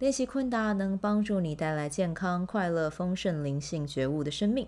练习昆达能帮助你带来健康、快乐、丰盛、灵性觉悟的生命。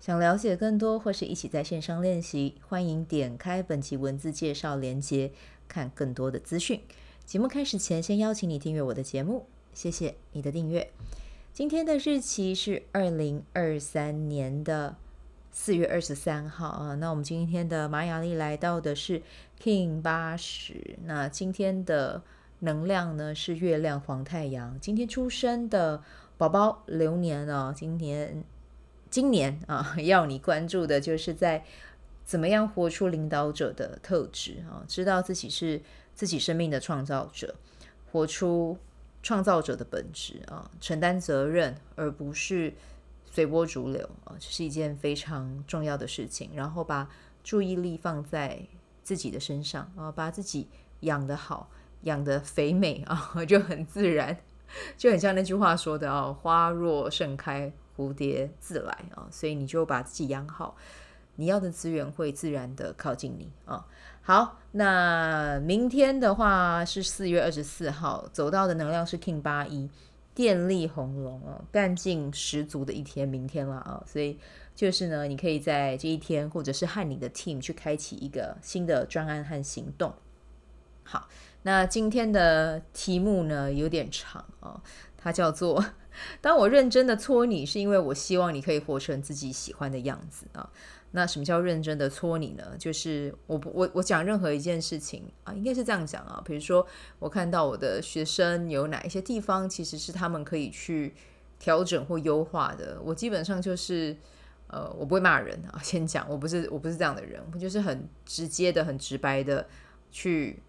想了解更多或是一起在线上练习，欢迎点开本期文字介绍连接，看更多的资讯。节目开始前，先邀请你订阅我的节目，谢谢你的订阅。今天的日期是二零二三年的四月二十三号啊。那我们今天的马雅历来到的是 King 八十。那今天的。能量呢是月亮黄太阳，今天出生的宝宝流年哦，今年今年啊，要你关注的就是在怎么样活出领导者的特质啊，知道自己是自己生命的创造者，活出创造者的本质啊，承担责任而不是随波逐流啊，这是一件非常重要的事情。然后把注意力放在自己的身上啊，把自己养得好。养得肥美啊，就很自然，就很像那句话说的啊，“花若盛开，蝴蝶自来”啊，所以你就把自己养好，你要的资源会自然的靠近你啊。好，那明天的话是四月二十四号，走到的能量是 King 八一，电力红龙啊，干劲十足的一天，明天了啊，所以就是呢，你可以在这一天，或者是和你的 team 去开启一个新的专案和行动。好。那今天的题目呢，有点长啊、哦，它叫做“ 当我认真的搓你，是因为我希望你可以活成自己喜欢的样子啊、”那什么叫认真的搓你呢？就是我不我我讲任何一件事情啊，应该是这样讲啊。比如说，我看到我的学生有哪一些地方，其实是他们可以去调整或优化的。我基本上就是呃，我不会骂人啊。先讲，我不是我不是这样的人，我就是很直接的、很直白的去。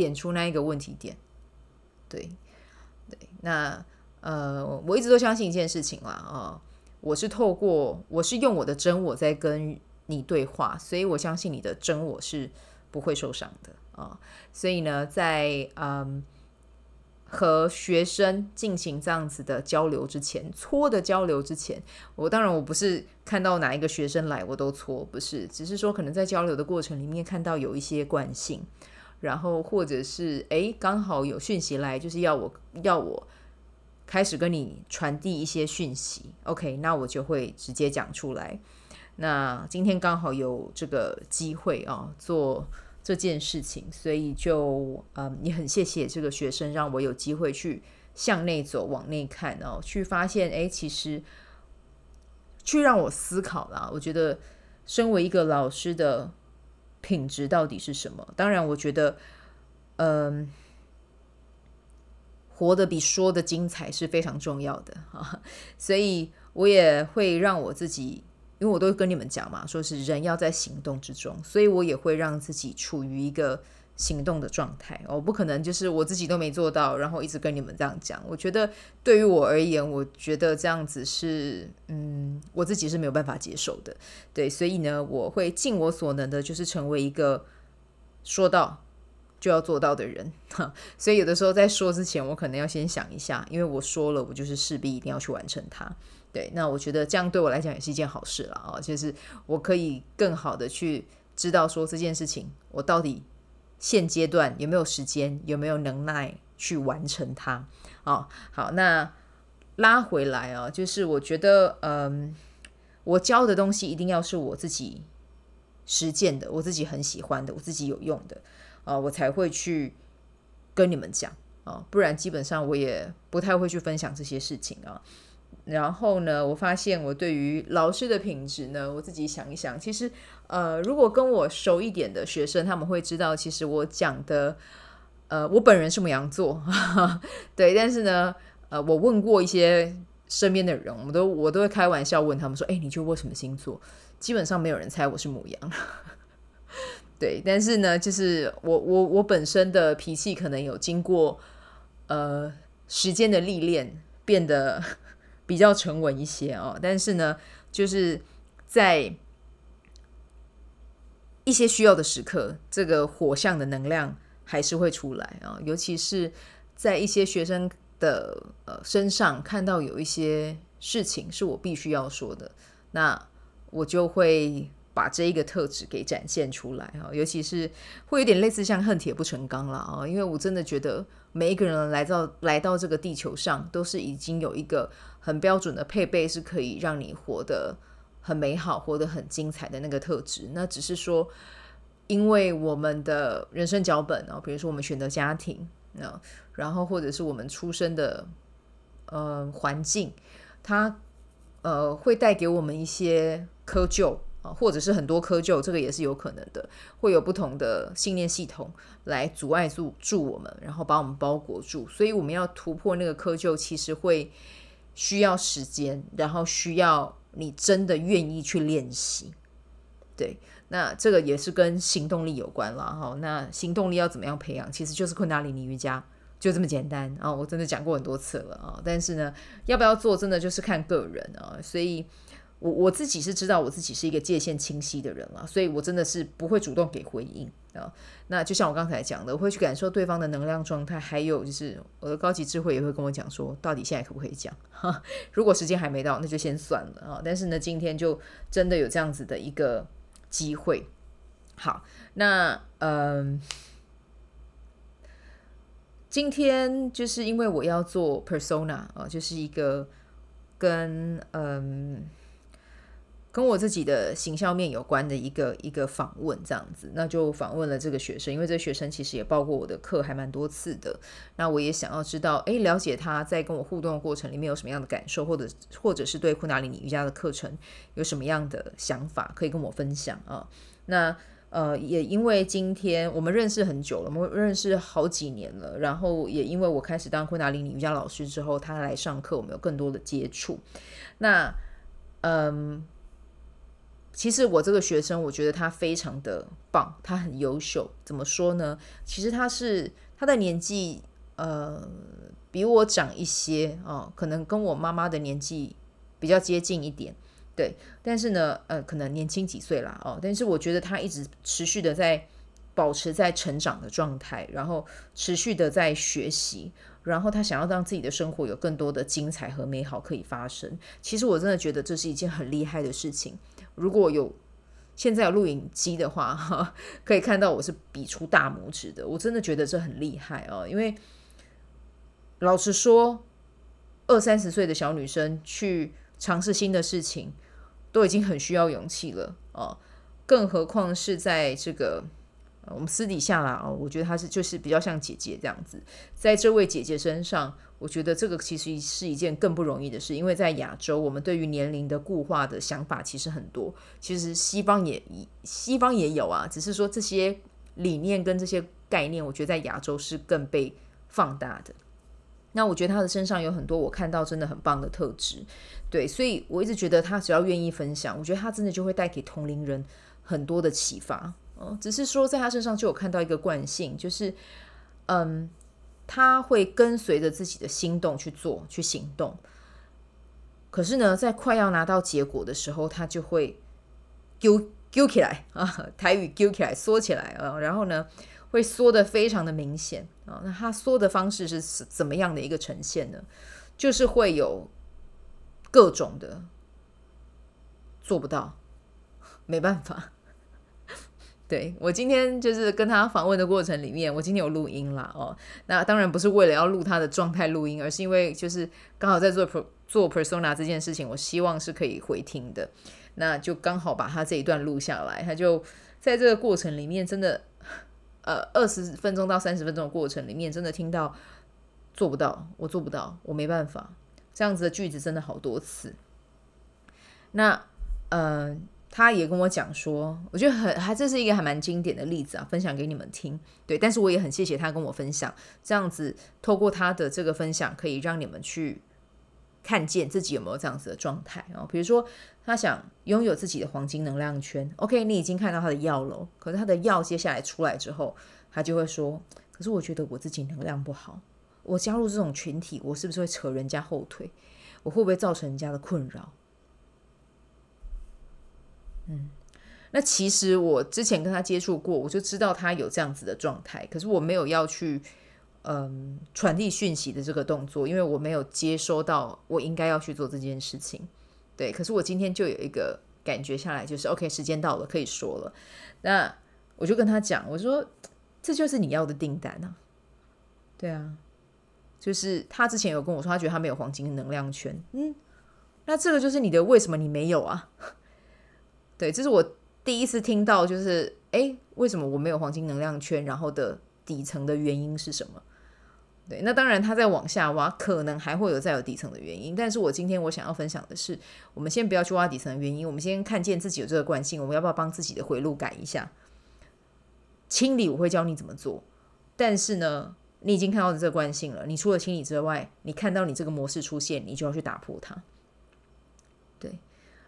点出那一个问题点，对对，那呃，我一直都相信一件事情啦，啊、我是透过我是用我的真我在跟你对话，所以我相信你的真我是不会受伤的啊、所以呢，在嗯和学生进行这样子的交流之前，搓的交流之前，我当然我不是看到哪一个学生来我都搓，不是，只是说可能在交流的过程里面看到有一些惯性。然后，或者是诶，刚好有讯息来，就是要我要我开始跟你传递一些讯息。OK，那我就会直接讲出来。那今天刚好有这个机会啊，做这件事情，所以就嗯，也很谢谢这个学生，让我有机会去向内走，往内看哦，去发现诶，其实去让我思考啦。我觉得，身为一个老师的。品质到底是什么？当然，我觉得，嗯，活得比说的精彩是非常重要的啊。所以，我也会让我自己，因为我都跟你们讲嘛，说是人要在行动之中，所以我也会让自己处于一个。行动的状态，我不可能就是我自己都没做到，然后一直跟你们这样讲。我觉得对于我而言，我觉得这样子是，嗯，我自己是没有办法接受的。对，所以呢，我会尽我所能的，就是成为一个说到就要做到的人。所以有的时候在说之前，我可能要先想一下，因为我说了，我就是势必一定要去完成它。对，那我觉得这样对我来讲也是一件好事了啊，就是我可以更好的去知道说这件事情我到底。现阶段有没有时间，有没有能耐去完成它？哦，好，那拉回来啊，就是我觉得，嗯，我教的东西一定要是我自己实践的，我自己很喜欢的，我自己有用的，啊，我才会去跟你们讲啊，不然基本上我也不太会去分享这些事情啊。然后呢，我发现我对于老师的品质呢，我自己想一想，其实，呃，如果跟我熟一点的学生，他们会知道，其实我讲的，呃，我本人是母羊座，对，但是呢，呃，我问过一些身边的人，我都我都会开玩笑问他们说，哎，你觉得我什么星座？基本上没有人猜我是母羊，对，但是呢，就是我我我本身的脾气可能有经过呃时间的历练，变得。比较沉稳一些哦。但是呢，就是在一些需要的时刻，这个火象的能量还是会出来啊。尤其是在一些学生的呃身上看到有一些事情是我必须要说的，那我就会。把这一个特质给展现出来哈，尤其是会有点类似像恨铁不成钢了啊，因为我真的觉得每一个人来到来到这个地球上，都是已经有一个很标准的配备，是可以让你活得很美好、活得很精彩的那个特质。那只是说，因为我们的人生脚本啊，比如说我们选择家庭啊，然后或者是我们出生的呃环境，它呃会带给我们一些窠臼。啊，或者是很多窠臼，这个也是有可能的，会有不同的信念系统来阻碍住住我们，然后把我们包裹住。所以我们要突破那个窠臼，其实会需要时间，然后需要你真的愿意去练习。对，那这个也是跟行动力有关了哈。那行动力要怎么样培养？其实就是昆达里尼瑜伽，就这么简单啊。我真的讲过很多次了啊，但是呢，要不要做，真的就是看个人啊。所以。我我自己是知道我自己是一个界限清晰的人了，所以我真的是不会主动给回应啊。那就像我刚才讲的，我会去感受对方的能量状态，还有就是我的高级智慧也会跟我讲说，到底现在可不可以讲？哈，如果时间还没到，那就先算了啊。但是呢，今天就真的有这样子的一个机会。好，那嗯，今天就是因为我要做 persona 啊，就是一个跟嗯。跟我自己的形象面有关的一个一个访问，这样子，那就访问了这个学生，因为这个学生其实也报过我的课，还蛮多次的。那我也想要知道，诶，了解他在跟我互动的过程里面有什么样的感受，或者或者是对昆达里尼瑜伽的课程有什么样的想法，可以跟我分享啊。那呃，也因为今天我们认识很久了，我们认识好几年了，然后也因为我开始当昆达里尼瑜伽老师之后，他来上课，我们有更多的接触。那嗯。其实我这个学生，我觉得他非常的棒，他很优秀。怎么说呢？其实他是他的年纪，呃，比我长一些哦，可能跟我妈妈的年纪比较接近一点，对。但是呢，呃，可能年轻几岁啦，哦。但是我觉得他一直持续的在保持在成长的状态，然后持续的在学习，然后他想要让自己的生活有更多的精彩和美好可以发生。其实我真的觉得这是一件很厉害的事情。如果有现在有录影机的话，哈，可以看到我是比出大拇指的。我真的觉得这很厉害哦，因为老实说，二三十岁的小女生去尝试新的事情，都已经很需要勇气了哦，更何况是在这个。我们私底下啦，哦，我觉得她是就是比较像姐姐这样子，在这位姐姐身上，我觉得这个其实是一件更不容易的事，因为在亚洲，我们对于年龄的固化的想法其实很多，其实西方也西方也有啊，只是说这些理念跟这些概念，我觉得在亚洲是更被放大的。那我觉得她的身上有很多我看到真的很棒的特质，对，所以我一直觉得她只要愿意分享，我觉得她真的就会带给同龄人很多的启发。哦只是说，在他身上就有看到一个惯性，就是，嗯，他会跟随着自己的心动去做、去行动。可是呢，在快要拿到结果的时候，他就会揪揪起来啊，台语揪起来，缩起来啊，然后呢，会缩的非常的明显啊。那他缩的方式是怎么样的一个呈现呢？就是会有各种的做不到，没办法。对，我今天就是跟他访问的过程里面，我今天有录音啦哦。那当然不是为了要录他的状态录音，而是因为就是刚好在做做 persona 这件事情，我希望是可以回听的。那就刚好把他这一段录下来，他就在这个过程里面，真的呃二十分钟到三十分钟的过程里面，真的听到做不到，我做不到，我没办法，这样子的句子真的好多次。那嗯。他也跟我讲说，我觉得很还这是一个还蛮经典的例子啊，分享给你们听。对，但是我也很谢谢他跟我分享，这样子透过他的这个分享，可以让你们去看见自己有没有这样子的状态啊。比如说，他想拥有自己的黄金能量圈，OK，你已经看到他的药了，可是他的药接下来出来之后，他就会说，可是我觉得我自己能量不好，我加入这种群体，我是不是会扯人家后腿？我会不会造成人家的困扰？嗯，那其实我之前跟他接触过，我就知道他有这样子的状态，可是我没有要去嗯传递讯息的这个动作，因为我没有接收到我应该要去做这件事情。对，可是我今天就有一个感觉下来，就是 OK，时间到了，可以说了。那我就跟他讲，我说这就是你要的订单啊。对啊，就是他之前有跟我说，他觉得他没有黄金能量圈。嗯，那这个就是你的，为什么你没有啊？对，这是我第一次听到，就是诶，为什么我没有黄金能量圈？然后的底层的原因是什么？对，那当然他在往下挖，可能还会有再有底层的原因。但是我今天我想要分享的是，我们先不要去挖底层的原因，我们先看见自己有这个惯性，我们要不要帮自己的回路改一下？清理我会教你怎么做，但是呢，你已经看到的这个惯性了。你除了清理之外，你看到你这个模式出现，你就要去打破它。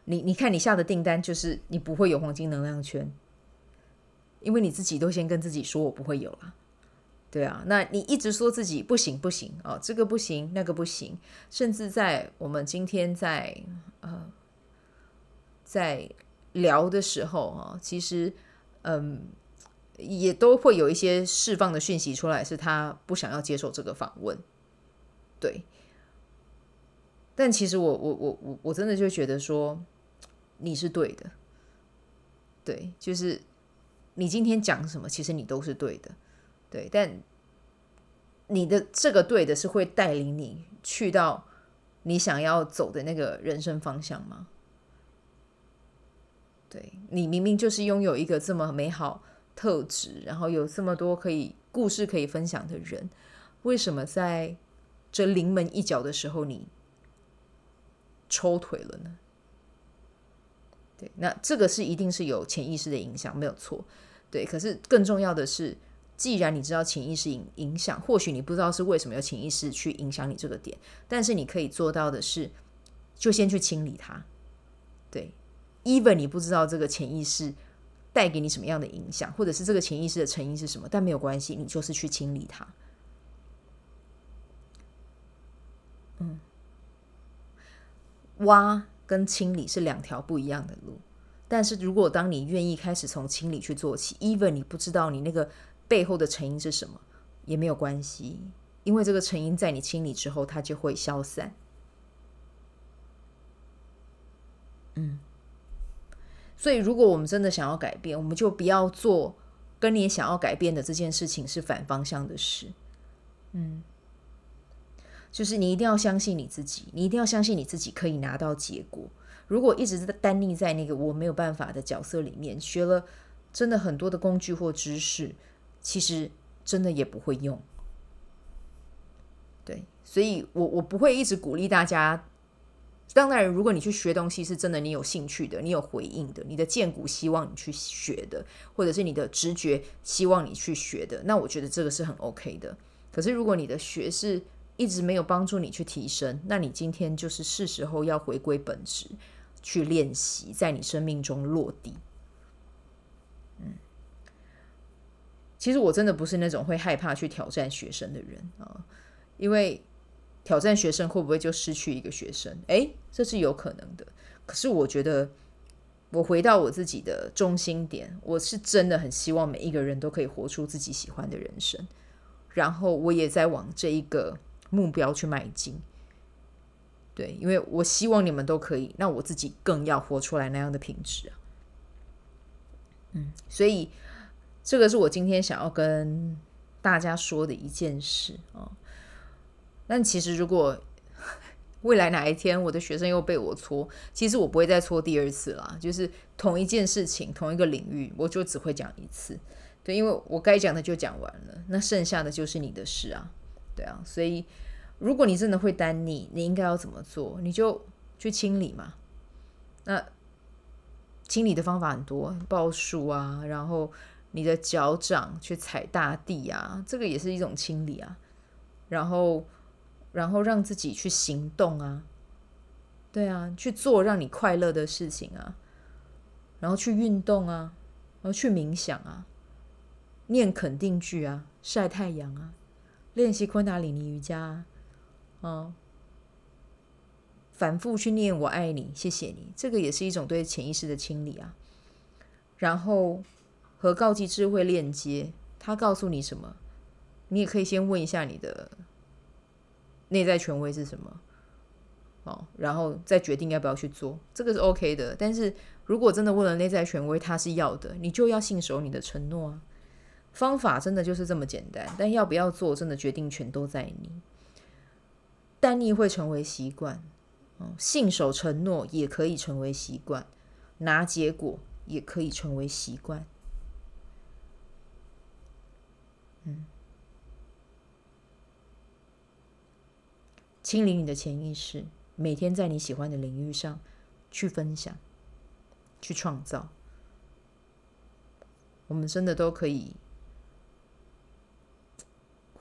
你，你看你下的订单就是你不会有黄金能量圈，因为你自己都先跟自己说我不会有了。对啊，那你一直说自己不行不行哦，这个不行那个不行，甚至在我们今天在呃在聊的时候啊，其实嗯。也都会有一些释放的讯息出来，是他不想要接受这个访问，对。但其实我我我我我真的就觉得说你是对的，对，就是你今天讲什么，其实你都是对的，对。但你的这个对的是会带领你去到你想要走的那个人生方向吗？对，你明明就是拥有一个这么美好。特质，然后有这么多可以故事可以分享的人，为什么在这临门一脚的时候你抽腿了呢？对，那这个是一定是有潜意识的影响，没有错。对，可是更重要的是，既然你知道潜意识影影响，或许你不知道是为什么有潜意识去影响你这个点，但是你可以做到的是，就先去清理它。对，even 你不知道这个潜意识。带给你什么样的影响，或者是这个潜意识的成因是什么？但没有关系，你就是去清理它。嗯，挖跟清理是两条不一样的路。但是如果当你愿意开始从清理去做起，even 你不知道你那个背后的成因是什么，也没有关系，因为这个成因在你清理之后，它就会消散。嗯。所以，如果我们真的想要改变，我们就不要做跟你想要改变的这件事情是反方向的事。嗯，就是你一定要相信你自己，你一定要相信你自己可以拿到结果。如果一直在单立在那个我没有办法的角色里面，学了真的很多的工具或知识，其实真的也不会用。对，所以我我不会一直鼓励大家。当然，如果你去学东西是真的，你有兴趣的，你有回应的，你的荐骨希望你去学的，或者是你的直觉希望你去学的，那我觉得这个是很 OK 的。可是，如果你的学是一直没有帮助你去提升，那你今天就是是时候要回归本质，去练习在你生命中落地。嗯，其实我真的不是那种会害怕去挑战学生的人啊，因为。挑战学生会不会就失去一个学生？诶，这是有可能的。可是我觉得，我回到我自己的中心点，我是真的很希望每一个人都可以活出自己喜欢的人生。然后我也在往这一个目标去迈进。对，因为我希望你们都可以，那我自己更要活出来那样的品质啊。嗯，所以这个是我今天想要跟大家说的一件事啊。但其实，如果 未来哪一天我的学生又被我搓，其实我不会再搓第二次了。就是同一件事情、同一个领域，我就只会讲一次。对，因为我该讲的就讲完了，那剩下的就是你的事啊。对啊，所以如果你真的会单逆，你应该要怎么做？你就去清理嘛。那清理的方法很多，报树啊，然后你的脚掌去踩大地啊，这个也是一种清理啊。然后。然后让自己去行动啊，对啊，去做让你快乐的事情啊，然后去运动啊，然后去冥想啊，念肯定句啊，晒太阳啊，练习昆达里尼瑜伽啊，哦，反复去念“我爱你”，谢谢你，这个也是一种对潜意识的清理啊。然后和高级智慧链接，他告诉你什么？你也可以先问一下你的内在权威是什么，哦，然后再决定要不要去做，这个是 OK 的。但是如果真的问了内在权威，他是要的，你就要信守你的承诺啊。方法真的就是这么简单，但要不要做，真的决定权都在你。但你会成为习惯，嗯，信守承诺也可以成为习惯，拿结果也可以成为习惯。嗯。清理你的潜意识，每天在你喜欢的领域上去分享、去创造，我们真的都可以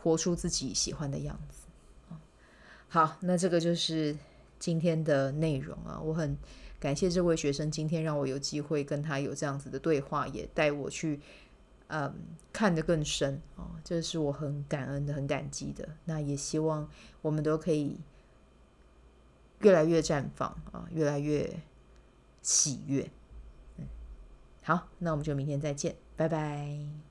活出自己喜欢的样子。好，那这个就是今天的内容啊！我很感谢这位学生今天让我有机会跟他有这样子的对话，也带我去嗯看得更深哦，这是我很感恩的、很感激的。那也希望。我们都可以越来越绽放啊，越来越喜悦。嗯，好，那我们就明天再见，拜拜。